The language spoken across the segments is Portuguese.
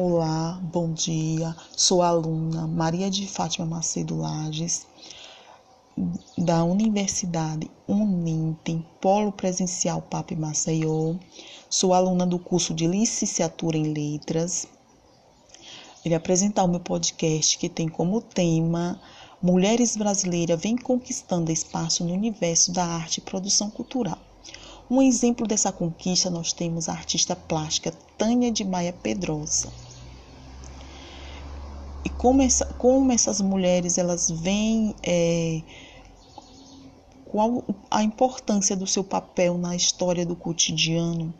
Olá, bom dia. Sou aluna Maria de Fátima Macedo Lages, da Universidade Uninter, Polo Presencial Pape Maceió. Sou aluna do curso de Licenciatura em Letras. Ele apresentar o meu podcast que tem como tema Mulheres Brasileiras vêm conquistando espaço no universo da arte e produção cultural. Um exemplo dessa conquista nós temos a artista plástica Tânia de Maia Pedrosa. E como, essa, como essas mulheres elas vêm, é, qual a importância do seu papel na história do cotidiano,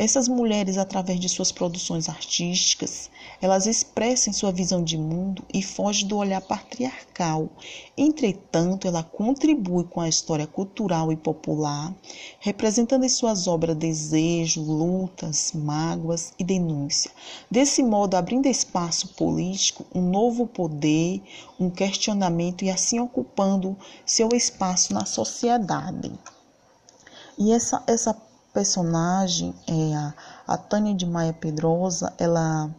essas mulheres, através de suas produções artísticas, elas expressam sua visão de mundo e fogem do olhar patriarcal. Entretanto, ela contribui com a história cultural e popular, representando em suas obras desejo, lutas, mágoas e denúncia. Desse modo, abrindo espaço político, um novo poder, um questionamento e assim ocupando seu espaço na sociedade. E essa, essa personagem, é a, a Tânia de Maia Pedrosa, ela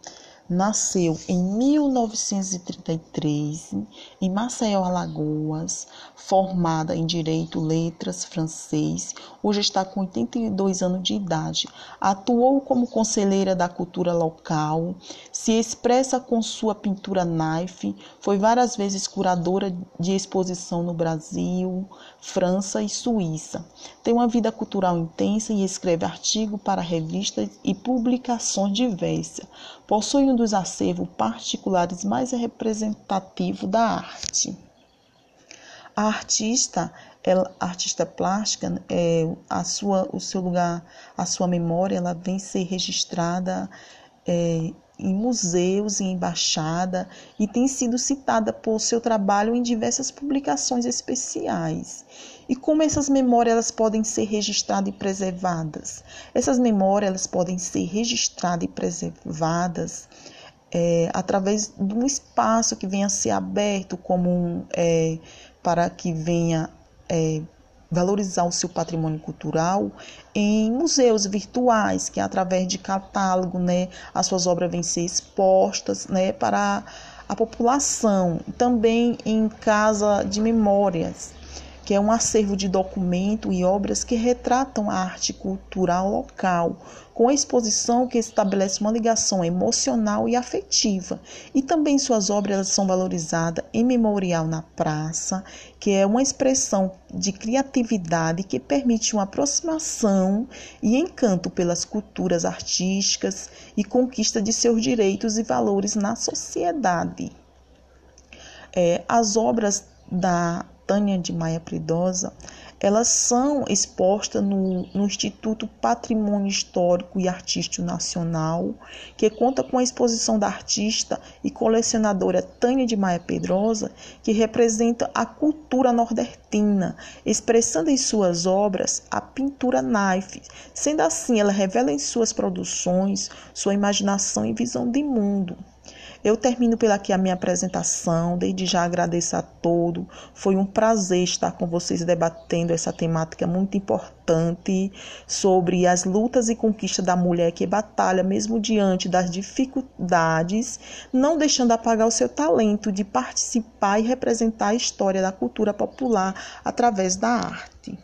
nasceu em 1933 em Maceió, Alagoas, formada em Direito, Letras, Francês. Hoje está com 82 anos de idade. Atuou como conselheira da cultura local, se expressa com sua pintura knife, foi várias vezes curadora de exposição no Brasil, França e Suíça. Tem uma vida cultural intensa e escreve artigos para revistas e publicações diversas. Possui um dos acervos particulares mais representativos da arte. A artista, ela, a artista plástica, é, a sua, o seu lugar, a sua memória, ela vem ser registrada é, em museus e embaixada e tem sido citada por seu trabalho em diversas publicações especiais. E como essas memórias elas podem ser registradas e preservadas? Essas memórias elas podem ser registradas e preservadas é, através de um espaço que venha a ser aberto como um, é, para que venha é, valorizar o seu patrimônio cultural em museus virtuais, que através de catálogo, né, as suas obras vêm ser expostas, né, para a população. Também em casa de memórias, que é um acervo de documento e obras que retratam a arte cultural local, com exposição que estabelece uma ligação emocional e afetiva. E também suas obras são valorizadas em memorial na praça, que é uma expressão de criatividade que permite uma aproximação e encanto pelas culturas artísticas e conquista de seus direitos e valores na sociedade. É, as obras da Tânia de Maia Pridosa, elas são expostas no, no, Instituto Patrimônio Histórico e Artístico Nacional, que conta com a exposição da artista e colecionadora Tânia de Maia Pedrosa, que representa a cultura nordestina, expressando em suas obras a pintura knife. Sendo assim, ela revela em suas produções sua imaginação e visão de mundo. Eu termino pela aqui a minha apresentação. Desde já agradeço a todos. Foi um prazer estar com vocês debatendo essa temática muito importante sobre as lutas e conquistas da mulher que batalha mesmo diante das dificuldades, não deixando apagar o seu talento de participar e representar a história da cultura popular através da arte.